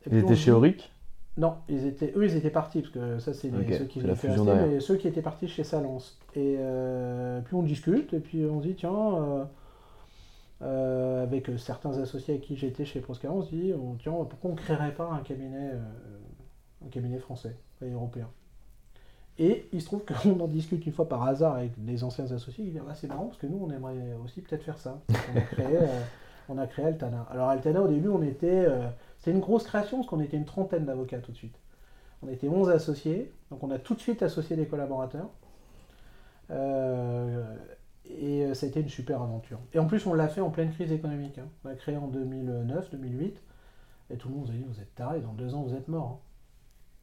Et Ils étaient chez dit- Auric? Non, ils étaient, eux, ils étaient partis, parce que ça, c'est ceux qui étaient restés, mais ceux qui étaient partis chez Salence. Et puis on discute, et puis on se dit, tiens, avec certains associés avec qui j'étais chez Proscar, on se dit, on- tiens, pourquoi on ne créerait pas un cabinet, un cabinet français? Et européen Et il se trouve qu'on [LAUGHS] en discute une fois par hasard avec des anciens associés, qui disent, ah, c'est marrant, parce que nous, on aimerait aussi peut-être faire ça. On, a créé, [LAUGHS] euh, on a créé Altana. Alors Altana, au début, on était... euh, c'était une grosse création parce qu'on était une trentaine d'avocats tout de suite. On était 11 associés, donc on a tout de suite associé des collaborateurs. Euh, et ça a été une super aventure. Et en plus, on l'a fait en pleine crise économique. hein. On l'a créé en 2009, 2008. Et tout le monde nous a dit Vous êtes tarés, dans deux ans, vous êtes morts. hein.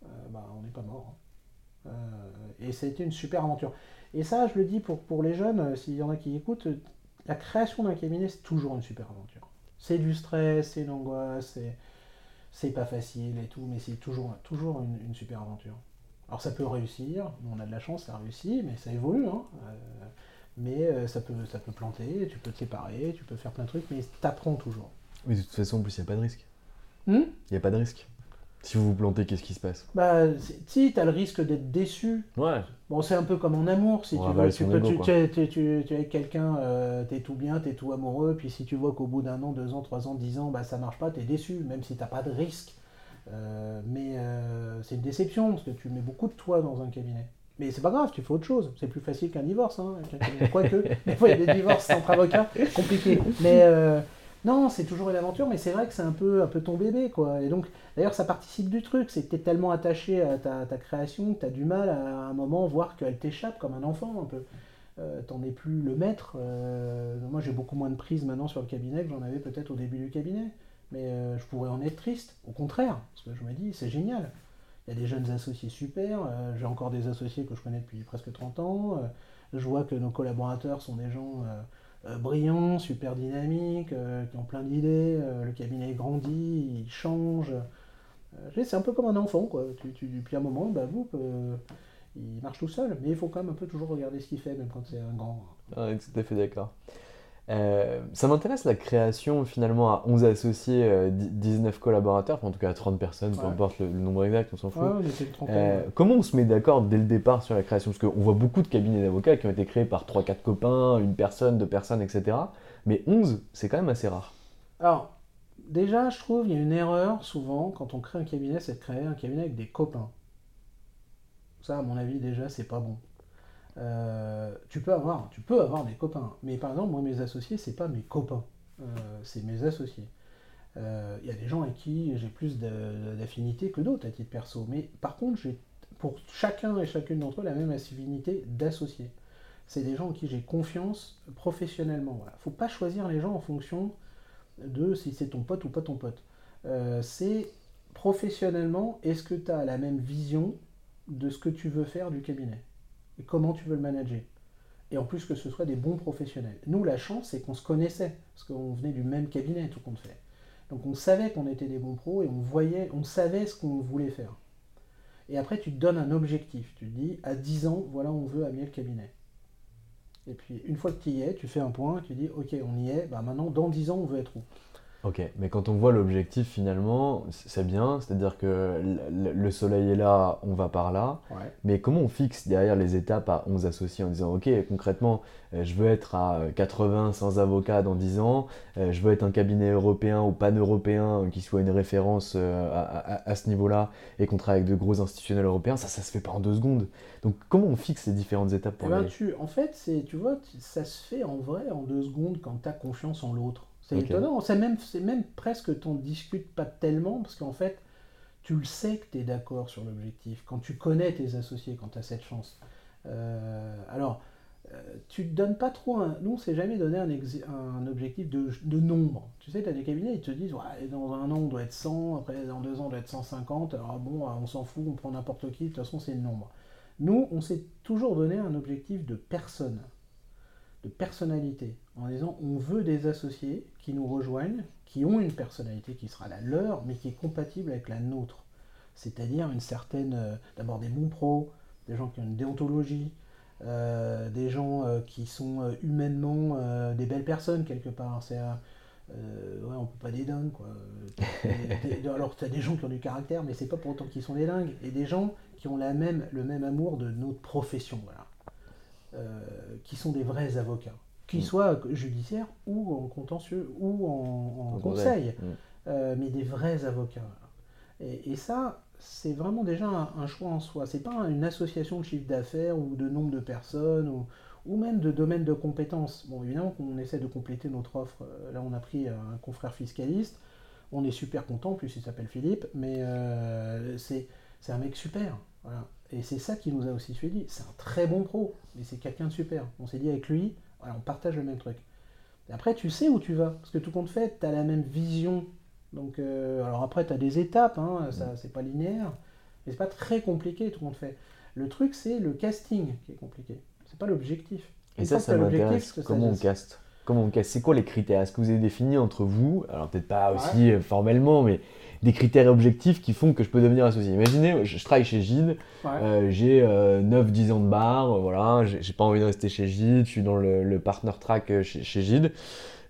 Euh, bah, on n'est pas mort. hein. Euh, et ça a été une super aventure. Et ça, je le dis pour, pour les jeunes, euh, s'il y en a qui écoutent, la création d'un cabinet, c'est toujours une super aventure. C'est du stress, c'est une angoisse, c'est c'est pas facile et tout, mais c'est toujours, toujours une, une super aventure. Alors ça peut réussir, on a de la chance, ça réussit, mais ça évolue. hein. Euh, mais ça, peut, ça peut planter, tu peux te séparer, tu peux faire plein de trucs, mais t'apprends toujours. Mais de toute façon, en plus, il n'y a pas de risque. Hmm? Il n'y a pas de risque. Si vous vous plantez, qu'est-ce qui se passe? Bah, si, t'as le risque d'être déçu. Ouais. Bon, c'est un peu comme en amour, si On tu veux. Tu, son peux, ego, tu, es- tu, tu- tu es avec quelqu'un, euh, t'es tout bien, t'es tout amoureux, puis si tu vois qu'au bout d'un an, deux ans, trois ans, dix ans, bah, ça marche pas, t'es déçu, même si t'as pas de risque. Euh, mais euh, c'est une déception, parce que tu mets beaucoup de toi dans un cabinet. Mais c'est pas grave, tu fais autre chose. C'est plus facile qu'un divorce. Hein. Quoique, [LAUGHS] des fois il y a des divorces entre avocats, compliqué. Mais non, c'est toujours une aventure, mais c'est vrai que c'est un peu, un peu ton bébé. quoi. Et donc, d'ailleurs, ça participe du truc. C'est que tu es tellement attaché à ta, création que tu as du mal à, un moment voir qu'elle t'échappe comme un enfant un peu. Euh, T'en es plus le maître. Euh, moi, j'ai beaucoup moins de prise maintenant sur le cabinet que j'en avais peut-être au début du cabinet. Mais euh, je pourrais en être triste. Au contraire, parce que je me dis, c'est génial. Il y a des jeunes associés super. J'ai encore des associés que je connais depuis presque 30 ans. je vois que nos collaborateurs sont des gens brillants, super dynamiques, euh, qui ont plein d'idées. euh, le cabinet grandit, il change. Euh, c'est un peu comme un enfant, quoi. Tu, tu, un moment, bah, vous, euh, il marche tout seul. Mais il faut quand même un peu toujours regarder ce qu'il fait, même quand c'est un grand. Ah, tout à fait d'accord. Euh, ça m'intéresse la création finalement à 11 associés, euh, 19 collaborateurs, enfin, en tout cas à 30 personnes, peu importe le, le nombre exact, on s'en fout. Ouais, on. Euh, comment on se met d'accord dès le départ sur la création? Parce qu'on voit beaucoup de cabinets d'avocats qui ont été créés par 3-4 copains, une personne, deux personnes, etc. Mais 11, c'est quand même assez rare. Alors, déjà, je trouve il y a une erreur souvent quand on crée un cabinet, c'est de créer un cabinet avec des copains. Ça, à mon avis, déjà, c'est pas bon. Euh, tu peux avoir, tu peux avoir des copains, mais par exemple, moi, mes associés, c'est pas mes copains, Euh, c'est mes associés. Euh, Il y a des gens avec qui j'ai plus d'affinité que d'autres à titre perso, mais par contre, j'ai pour chacun et chacune d'entre eux la même affinité d'associés. C'est des gens en qui j'ai confiance professionnellement. Voilà. Faut pas choisir les gens en fonction de si c'est ton pote ou pas ton pote. Euh, c'est professionnellement, est-ce que tu as la même vision de ce que tu veux faire du cabinet? Comment tu veux le manager? Et en plus que ce soit des bons professionnels. Nous, la chance, c'est qu'on se connaissait, parce qu'on venait du même cabinet, tout compte fait. Donc on savait qu'on était des bons pros et on voyait, on savait ce qu'on voulait faire. Et après, tu te donnes un objectif. Tu te dis, à 10 ans, voilà, on veut amener le cabinet. Et puis, une fois que tu y es, tu fais un point, tu dis, ok, on y est, bah maintenant, dans 10 ans, on veut être où? Ok, mais quand on voit l'objectif finalement, c'est bien, c'est-à-dire que le- le soleil est là, on va par là. Ouais. Mais comment on fixe derrière les étapes à 11 associés en disant ok concrètement euh, je veux être à 80 sans avocat dans 10 ans, euh, je veux être un cabinet européen ou pan-européen euh, qui soit une référence à, à- à ce niveau-là et qu'on travaille avec de gros institutionnels européens, ça ça se fait pas en deux secondes. Donc comment on fixe ces différentes étapes Eh pour y ben, tu, en fait, tu vois, ça se fait en vrai en deux secondes quand tu as confiance en l'autre. C'est étonnant, c'est même, même presque n'en discutes pas tellement, parce qu'en fait, tu le sais que tu es d'accord sur l'objectif, quand tu connais tes associés, quand tu as cette chance. Euh, alors, euh, tu te donnes pas trop un... Nous, on s'est jamais donné un, objectif de, de nombre. Tu sais, tu as des cabinets, ils te disent, ouais, dans un an, on doit être 100, après, dans deux ans, on doit être 150, alors bon, on s'en fout, on prend n'importe qui, de toute façon, c'est le nombre. Nous, on s'est toujours donné un objectif de personne, de personnalité, en disant on veut des associés qui nous rejoignent, qui ont une personnalité qui sera la leur, mais qui est compatible avec la nôtre. C'est-à-dire une certaine, euh, d'abord des bons pros, des gens qui ont une déontologie, euh, des gens euh, qui sont humainement des belles personnes quelque part. C'est ouais, on peut pas des dingues quoi. Alors tu as des gens qui ont du caractère, mais c'est pas pour autant qu'ils sont des dingues. Et des gens qui ont le même amour de notre profession, voilà. Qui sont des vrais avocats, qu'ils Mm. soient judiciaires ou en contentieux ou en, conseil, Mm. Euh, mais des vrais avocats. Et, et ça, c'est vraiment déjà un, un choix en soi. C'est pas une association de chiffre d'affaires ou de nombre de personnes ou, ou même de domaine de compétences. Bon, évidemment qu'on essaie de compléter notre offre. Euh, Là, on a pris un confrère fiscaliste. On est super content, en plus il s'appelle Philippe, mais euh, c'est c'est un mec super. Voilà. Et c'est ça qui nous a aussi suivi. C'est un très bon pro, mais c'est quelqu'un de super. On s'est dit avec lui, on partage le même truc. Et après, tu sais où tu vas, parce que tout compte fait, tu as la même vision. Donc, euh, alors après, tu as des étapes, hein, ça c'est pas linéaire, mais c'est pas très compliqué, tout compte fait. Le truc, c'est le casting qui est compliqué. C'est pas l'objectif. Et ça, ça m'intéresse. que ça- Comment on caste? Comment C'est quoi les critères? Est-ce que vous avez défini entre vous, alors peut-être pas aussi euh, formellement, mais des critères objectifs qui font que je peux devenir associé? Imaginez, je, je travaille chez Gide, Ouais. euh, j'ai 9-10 ans de bar, euh, voilà, j'ai pas envie de rester chez Gide, je suis dans le, le partner track euh, chez, chez Gide.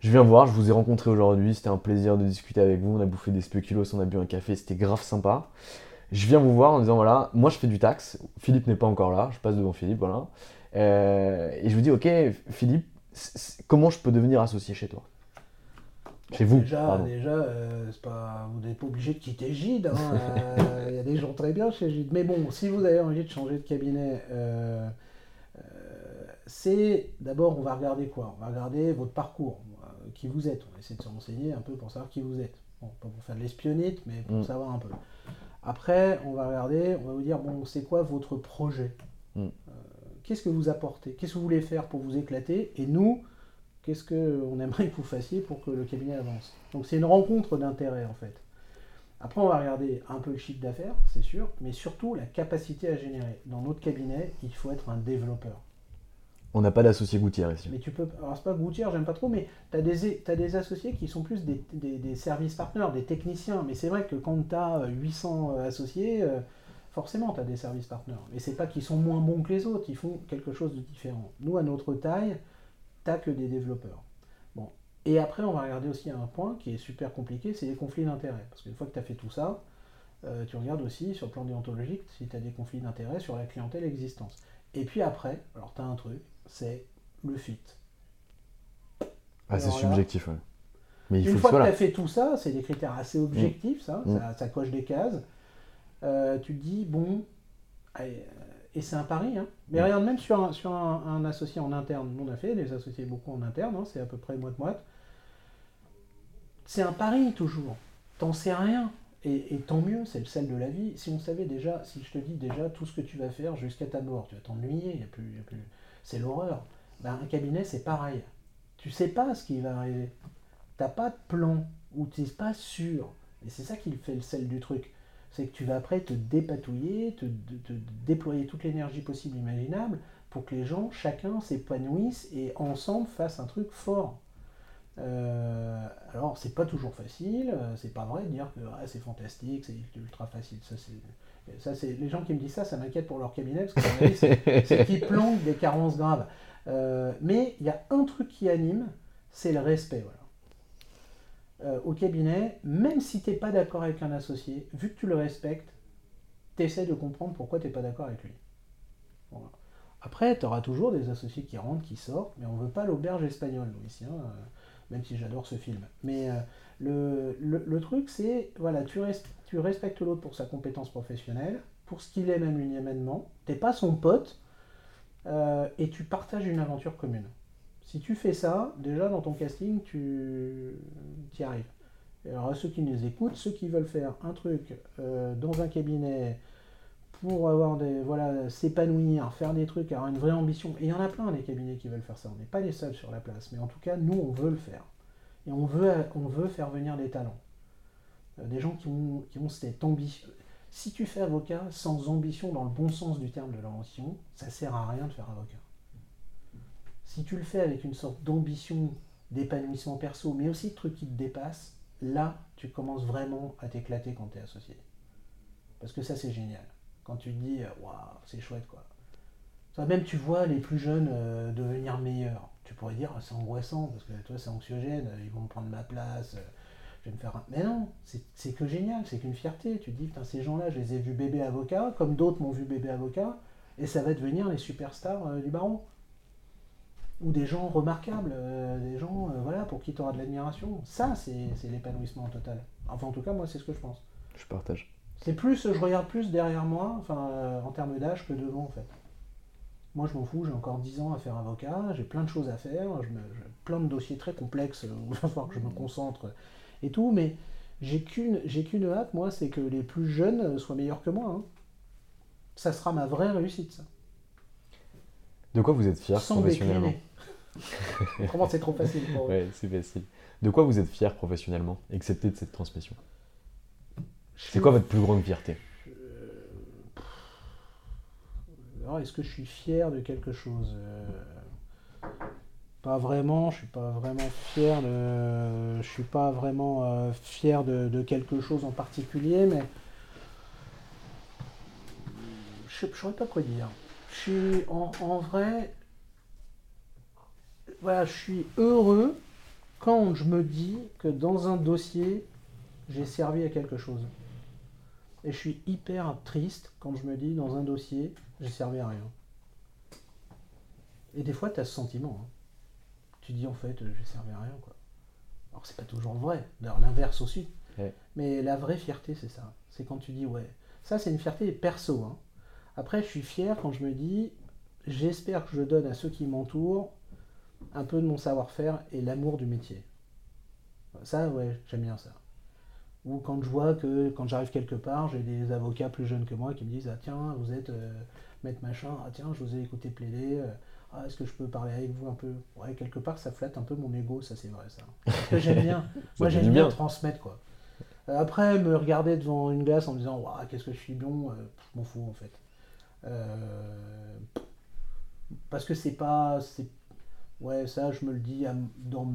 Je viens voir, je vous ai rencontré aujourd'hui, c'était un plaisir de discuter avec vous, on a bouffé des spéculoos, on a bu un café, c'était grave sympa. Je viens vous voir en disant voilà, moi je fais du taxe, Philippe n'est pas encore là, je passe devant Philippe, voilà. Euh, et je vous dis ok, Philippe, comment je peux devenir associé chez toi? Chez vous, Déjà, déjà euh, c'est pas, vous n'êtes pas obligé de quitter Gide. hein, [LAUGHS] euh, Il y a des gens très bien chez Gide. Mais bon, si vous avez envie de changer de cabinet, euh, c'est d'abord, on va regarder quoi? On va regarder votre parcours, qui vous êtes. On va essayer de se renseigner un peu pour savoir qui vous êtes. Bon, pas pour faire de l'espionnite, mais pour Mm. savoir un peu. Après, on va regarder, on va vous dire, bon, c'est quoi votre projet? Mm. Qu'est-ce que vous apportez? Qu'est-ce que vous voulez faire pour vous éclater? Et nous, qu'est-ce qu'on aimerait [LAUGHS] que vous fassiez pour que le cabinet avance? Donc c'est une rencontre d'intérêt en fait. Après on va regarder un peu le chiffre d'affaires, c'est sûr, mais surtout la capacité à générer. Dans notre cabinet, il faut être un développeur. On n'a pas d'associé gouttière ici. Mais tu peux, alors c'est pas gouttière, j'aime pas trop, mais tu as des, des associés qui sont plus des, des, des services partenaires, des techniciens. Mais c'est vrai que quand tu as 800 associés, euh, forcément tu as des services partenaires. Mais c'est pas qu'ils sont moins bons que les autres, ils font quelque chose de différent. Nous, à notre taille, t'as que des développeurs. Et après, on va regarder aussi un point qui est super compliqué, c'est les conflits d'intérêts. Parce qu'une fois que tu as fait tout ça, euh, tu regardes aussi sur le plan déontologique si tu as des conflits d'intérêts sur la clientèle existence. Et puis après, alors tu as un truc, c'est le fit. Ah, c'est subjectif, ouais. Mais il Une faut fois que tu as fait tout ça, c'est des critères assez objectifs, ça, Mm. ça, ça coche des cases. Euh, tu te dis, bon, euh, et c'est un pari, hein. mais Mm. regarde, même sur, un, sur un, un associé en interne, nous on a fait des associés beaucoup en interne, hein, c'est à peu près moite-moite. C'est un pari toujours, t'en sais rien. Et, et tant mieux, c'est le sel de la vie. Si on savait déjà, si je te dis déjà tout ce que tu vas faire jusqu'à ta mort, tu vas t'ennuyer, y a plus, y a plus... c'est l'horreur. Ben, un cabinet, c'est pareil. Tu sais pas ce qui va arriver. T'as pas de plan, ou tu n'es pas sûr. Et c'est ça qui fait le sel du truc. C'est que tu vas après te dépatouiller, te, te- te déployer toute l'énergie possible, imaginable, pour que les gens, chacun s'épanouisse et ensemble fassent un truc fort. Euh, alors, c'est pas toujours facile, euh, c'est pas vrai de dire que ah, c'est fantastique, c'est ultra facile. Ça, les gens qui me disent ça, ça m'inquiète pour leur cabinet, parce que c'est, [LAUGHS] qu'ils planquent des carences graves. Euh, mais il y a un truc qui anime, c'est le respect. Voilà. Euh, au cabinet, même si tu n'es pas d'accord avec un associé, vu que tu le respectes, tu essaies de comprendre pourquoi tu n'es pas d'accord avec lui. Après, tu auras toujours des associés qui rentrent, qui sortent, mais on veut pas l'auberge espagnole, nous, ici, hein, euh, même si j'adore ce film. Mais euh, le, truc, c'est, voilà, tu, res- tu respectes l'autre pour sa compétence professionnelle, pour ce qu'il est même humainement, tu n'es pas son pote, et tu partages une aventure commune. Si tu fais ça, déjà dans ton casting, tu y arrives. Alors à ceux qui nous écoutent, ceux qui veulent faire un truc euh, dans un cabinet pour avoir des voilà s'épanouir, faire des trucs, avoir une vraie ambition, et il y en a plein des cabinets qui veulent faire ça. On n'est pas les seuls sur la place, mais en tout cas nous on veut le faire et on veut on veut faire venir des talents, Euh, des gens qui ont qui ont cette ambition. Si tu fais avocat sans ambition dans le bon sens du terme de l'ambition, ça sert à rien de faire avocat. Si tu le fais avec une sorte d'ambition, d'épanouissement perso, mais aussi de trucs qui te dépassent, là, tu commences vraiment à t'éclater quand tu es associé. Parce que ça, c'est génial. Quand tu te dis, euh, waouh, c'est chouette, quoi. Même tu vois les plus jeunes euh, devenir meilleurs. Tu pourrais dire, c'est angoissant, parce que toi, c'est anxiogène, euh, ils vont me prendre ma place, je vais me faire un... Mais non, c'est que génial, c'est qu'une fierté. Tu te dis, putain, ces gens-là, je les ai vus bébé avocat, comme d'autres m'ont vu bébé avocat, et ça va devenir les superstars du baron ou des gens remarquables, euh, des gens euh, voilà, pour qui tu auras de l'admiration. Ça, c'est l'épanouissement total. Enfin, en tout cas, moi, c'est ce que je pense. Je partage. C'est plus, je regarde plus derrière moi, enfin, euh, en termes d'âge, que devant, en fait. Moi, je m'en fous, j'ai encore 10 ans à faire avocat, j'ai plein de choses à faire, je me, j'ai plein de dossiers très complexes où il va falloir que je me concentre et tout, mais j'ai qu'une, hâte, moi, c'est que les plus jeunes soient meilleurs que moi. hein. Ça sera ma vraie réussite, ça. De quoi vous êtes fier Sans professionnellement? décliner. [LAUGHS] Comment c'est trop facile pour. Ouais, c'est facile. De quoi vous êtes fier professionnellement, excepté de cette transmission? C'est quoi votre plus grande fierté? Alors, est-ce que je suis fier de quelque chose? Euh, Pas vraiment, je suis pas vraiment fier de. Je suis pas vraiment euh, fier de, de quelque chose en particulier, mais. Je ne saurais pas quoi dire. Je suis en, en vrai. Voilà, je suis heureux quand je me dis que dans un dossier, j'ai servi à quelque chose. Et je suis hyper triste quand je me dis dans un dossier, j'ai servi à rien. Et des fois, tu as ce sentiment. hein. Tu dis en fait, euh, j'ai servi à rien. Quoi. Alors, c'est pas toujours vrai. D'ailleurs, l'inverse aussi. Ouais. Mais la vraie fierté, c'est ça. C'est quand tu dis, ouais. Ça, c'est une fierté perso. hein. Après, je suis fier quand je me dis, j'espère que je donne à ceux qui m'entourent un peu de mon savoir-faire et l'amour du métier. Ça, ouais, j'aime bien ça. Ou quand je vois que quand j'arrive quelque part, j'ai des avocats plus jeunes que moi qui me disent Ah tiens, vous êtes euh, maître machin, ah tiens, je vous ai écouté plaider, euh, ah, est-ce que je peux parler avec vous un peu? Ouais, quelque part, ça flatte un peu mon ego, ça c'est vrai ça. Parce que j'aime bien. [LAUGHS] Moi j'aime bien bien. transmettre quoi. Après, me regarder devant une glace en me disant Waouh, qu'est-ce que je suis bon, euh, je m'en fous en fait. Euh, parce que c'est pas. Ouais, ça, je me le dis à, dans,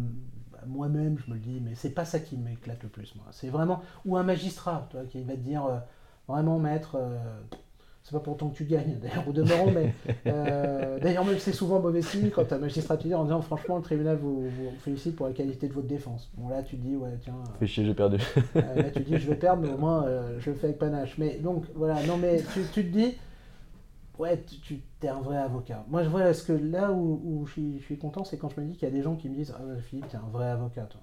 moi-même, je me le dis, mais c'est pas ça qui m'éclate le plus, moi. C'est vraiment. Ou un magistrat, tu vois, qui va te dire, euh, vraiment, maître, euh, C'est pas pour autant que tu gagnes, d'ailleurs, au demeurant, mais [LAUGHS] euh, d'ailleurs, même c'est souvent mauvais signe quand un magistrat te dit en disant franchement, le tribunal vous, vous félicite pour la qualité de votre défense. Bon, là, tu te dis, ouais, tiens. Fais chier, j'ai perdu. là, tu te dis, je vais perdre, mais au [LAUGHS] moins, je le fais avec panache. Mais donc, voilà, non, mais tu, tu te dis, ouais, tu, tu es un vrai avocat. Moi, je vois, ce que là où, où je, suis, je suis content, c'est quand je me dis qu'il y a des gens qui me disent, ah, Philippe, t'es un vrai avocat, toi.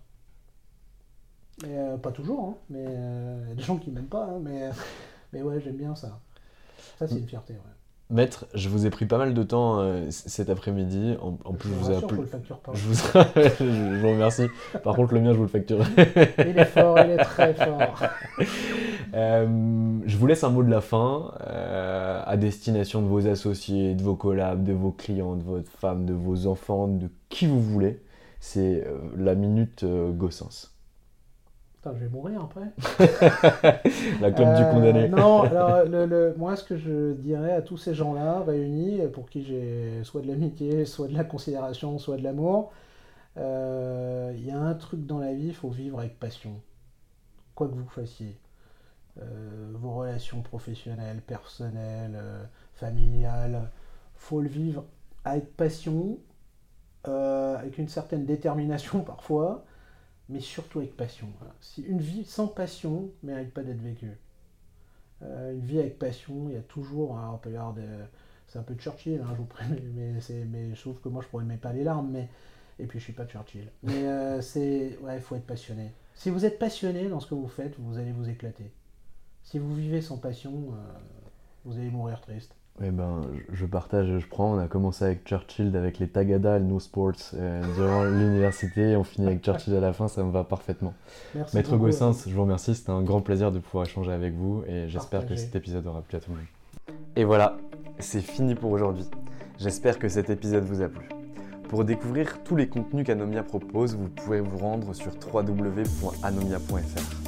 Mais euh, pas toujours, hein, mais euh, il y a des gens qui m'aiment pas, hein, mais, [LAUGHS] mais ouais, j'aime bien ça. Ça, c'est une fierté, ouais. Maître, je vous ai pris pas mal de temps euh, cet après-midi. En, en plus, je vous ai appelé. Je vous... [LAUGHS] je vous remercie. Par contre, le mien, je vous le facture. Il est fort, il est très fort. [LAUGHS] Euh, je vous laisse un mot de la fin euh, à destination de vos associés, de vos collabs, de vos clients, de votre femme, de vos enfants, de qui vous voulez. C'est euh, la minute Gossens. Putain, je vais mourir après. [LAUGHS] La club du condamné. Non, alors le, le- moi ce que je dirais à tous ces gens-là réunis, pour qui j'ai soit de l'amitié, soit de la considération, soit de l'amour, il y a un truc dans la vie, il faut vivre avec passion. Quoi que vous fassiez. Euh, vos relations professionnelles, personnelles, euh, familiales, faut le vivre avec passion, euh, avec une certaine détermination [LAUGHS] parfois, mais surtout avec passion. Une vie sans passion ne mérite pas d'être vécue. Une vie avec passion, il y a toujours, hein, on peut c'est un peu Churchill, hein, je vous préviens, [LAUGHS] mais, mais trouve que moi je pourrais mettre pas les larmes, mais et puis je suis pas Churchill. Mais c'est, ouais, il faut être passionné. Si vous êtes passionné dans ce que vous faites, vous allez vous éclater. Si vous vivez sans passion, euh, vous allez mourir triste. Eh ben, je- partage, je prends. On a commencé avec Churchill, avec les Tagada, le No Sports euh, durant [LAUGHS] l'université. On finit avec Churchill à la fin, ça me va parfaitement. Merci Maître beaucoup. Gossens, je vous remercie. C'était un grand plaisir de pouvoir échanger avec vous et j'espère que cet épisode aura plu à tout le monde. Et voilà, c'est fini pour aujourd'hui. J'espère que cet épisode vous a plu. Pour découvrir tous les contenus qu'Anomia propose, vous pouvez vous rendre sur www.anomia.fr.